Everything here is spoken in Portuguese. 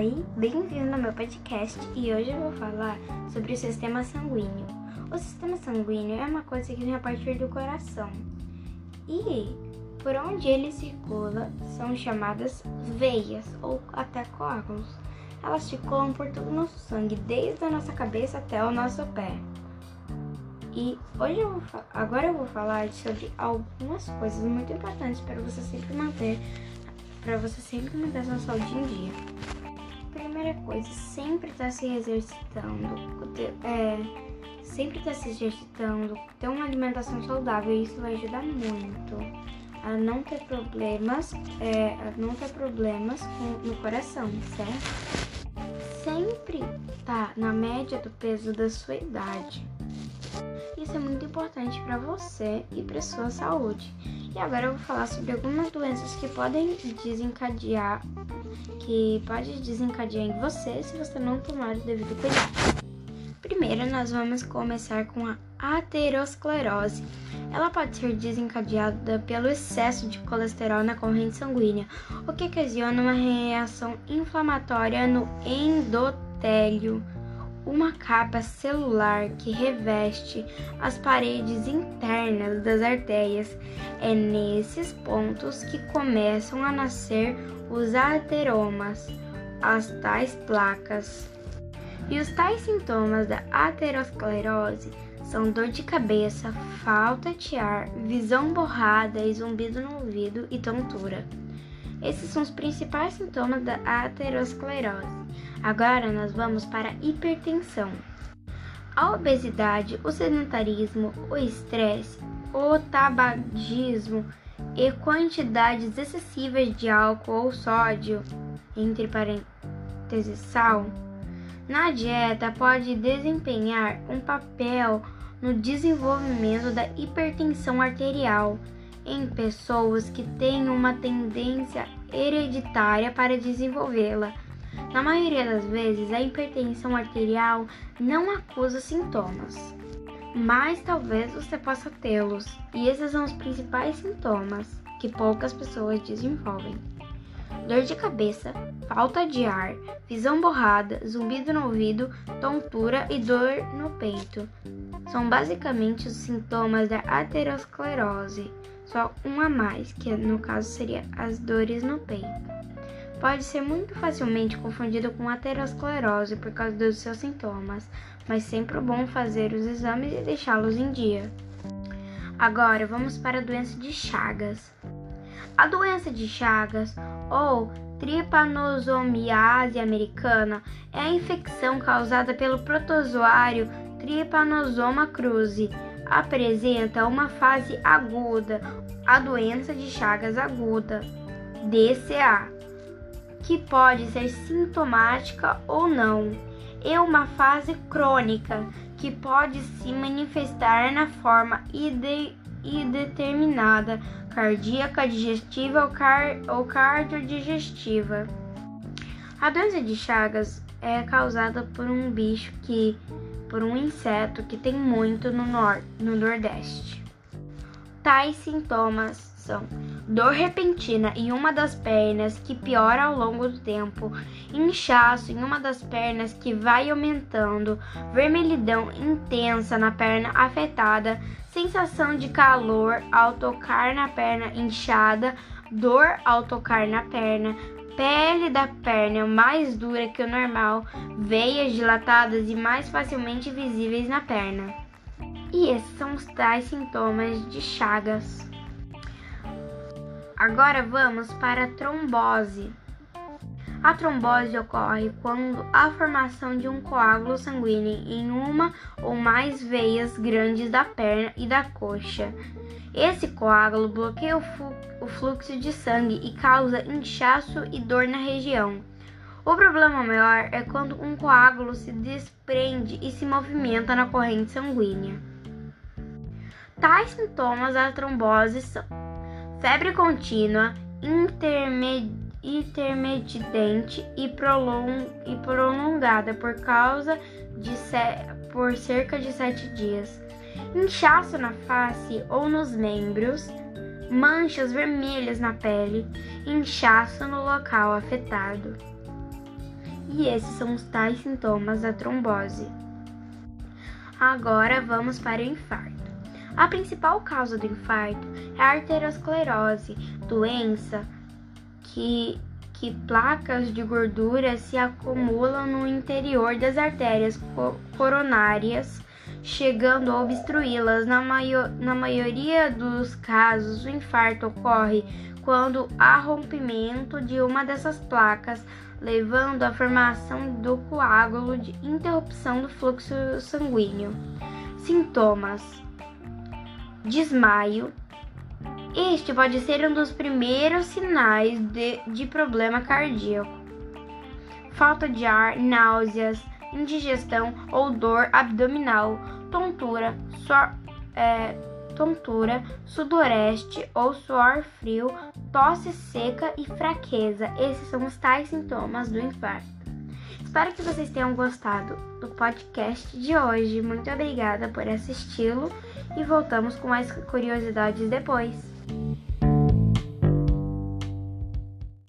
Oi, bem-vindo ao meu podcast e hoje eu vou falar sobre o sistema sanguíneo. O sistema sanguíneo é uma coisa que vem a partir do coração e por onde ele circula são chamadas veias ou até coágulos. Elas circulam por todo o nosso sangue, desde a nossa cabeça até o nosso pé. E hoje eu vou, agora eu vou falar sobre algumas coisas muito importantes para você sempre manter para você sempre manter sua saúde em dia. Coisa, sempre tá se exercitando, é, sempre tá se exercitando, ter uma alimentação saudável, isso vai ajudar muito a não ter problemas, é, a não ter problemas com, no coração, certo? Sempre tá na média do peso da sua idade. Isso é muito importante para você e para sua saúde. E agora eu vou falar sobre algumas doenças que podem desencadear, que pode desencadear em você se você não tomar o devido cuidado. Primeiro, nós vamos começar com a aterosclerose. Ela pode ser desencadeada pelo excesso de colesterol na corrente sanguínea, o que ocasiona uma reação inflamatória no endotélio uma capa celular que reveste as paredes internas das artérias. É nesses pontos que começam a nascer os ateromas, as tais placas. E os tais sintomas da aterosclerose são dor de cabeça, falta de ar, visão borrada zumbido no ouvido e tontura. Esses são os principais sintomas da aterosclerose. Agora nós vamos para a hipertensão. A obesidade, o sedentarismo, o estresse, o tabagismo e quantidades excessivas de álcool ou sódio, entre parênteses sal, na dieta pode desempenhar um papel no desenvolvimento da hipertensão arterial em pessoas que têm uma tendência hereditária para desenvolvê-la. Na maioria das vezes, a hipertensão arterial não acusa sintomas, mas talvez você possa tê-los, e esses são os principais sintomas que poucas pessoas desenvolvem: dor de cabeça, falta de ar, visão borrada, zumbido no ouvido, tontura e dor no peito. São basicamente os sintomas da aterosclerose só um a mais, que no caso seria as dores no peito. Pode ser muito facilmente confundido com aterosclerose por causa dos seus sintomas, mas sempre é bom fazer os exames e deixá-los em dia. Agora vamos para a doença de Chagas. A doença de Chagas, ou tripanosomiase americana, é a infecção causada pelo protozoário Trypanosoma cruzi apresenta uma fase aguda, a doença de Chagas aguda, DCA, que pode ser sintomática ou não, e uma fase crônica, que pode se manifestar na forma indeterminada, cardíaca, digestiva ou, car ou. A doença de Chagas é causada por um bicho que por um inseto que tem muito no, nor no Nordeste. Tais sintomas são dor repentina em uma das pernas que piora ao longo do tempo, inchaço em uma das pernas que vai aumentando, vermelhidão intensa na perna afetada, sensação de calor ao tocar na perna inchada, dor ao tocar na perna, pele da perna mais dura que o normal, veias dilatadas e mais facilmente visíveis na perna. E esses são os tais sintomas de Chagas. Agora vamos para a trombose. A trombose ocorre quando a formação de um coágulo sanguíneo em uma ou mais veias grandes da perna e da coxa. Esse coágulo bloqueia o fluxo de sangue e causa inchaço e dor na região. O problema maior é quando um coágulo se desprende e se movimenta na corrente sanguínea. Tais sintomas da trombose são febre contínua, intermitente e, e prolongada por causa de por cerca de sete dias. Inchaço na face ou nos membros, manchas vermelhas na pele, inchaço no local afetado. E esses são os tais sintomas da trombose. Agora vamos para o infarto. A principal causa do infarto é a arteriosclerose, doença que, que placas de gordura se acumulam no interior das artérias coronárias, chegando a obstruí-las. Na, maior, na maioria dos casos, o infarto ocorre quando há rompimento de uma dessas placas, levando à formação do coágulo de interrupção do fluxo sanguíneo. Sintomas: desmaio. Este pode ser um dos primeiros sinais de, de problema cardíaco. Falta de ar, náuseas, indigestão ou dor abdominal, tontura, suor, é, tontura, sudoreste ou suor frio, tosse seca e fraqueza. Esses são os tais sintomas do infarto. Espero que vocês tenham gostado do podcast de hoje. Muito obrigada por assisti-lo e voltamos com mais curiosidades depois.